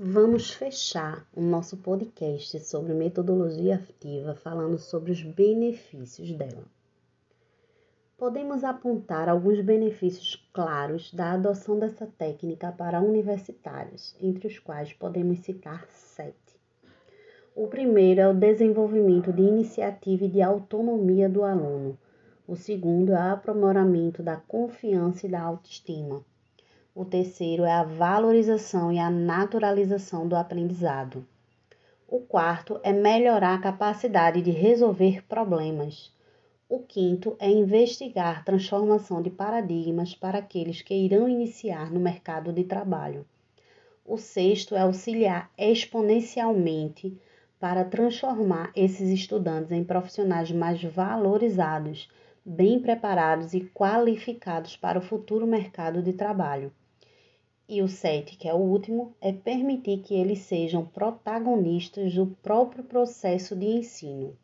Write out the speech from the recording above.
Vamos fechar o nosso podcast sobre metodologia ativa falando sobre os benefícios dela. Podemos apontar alguns benefícios claros da adoção dessa técnica para universitários, entre os quais podemos citar sete. O primeiro é o desenvolvimento de iniciativa e de autonomia do aluno. O segundo é o aprimoramento da confiança e da autoestima. O terceiro é a valorização e a naturalização do aprendizado. O quarto é melhorar a capacidade de resolver problemas. O quinto é investigar transformação de paradigmas para aqueles que irão iniciar no mercado de trabalho. O sexto é auxiliar exponencialmente para transformar esses estudantes em profissionais mais valorizados, bem preparados e qualificados para o futuro mercado de trabalho. E o sete, que é o último, é permitir que eles sejam protagonistas do próprio processo de ensino.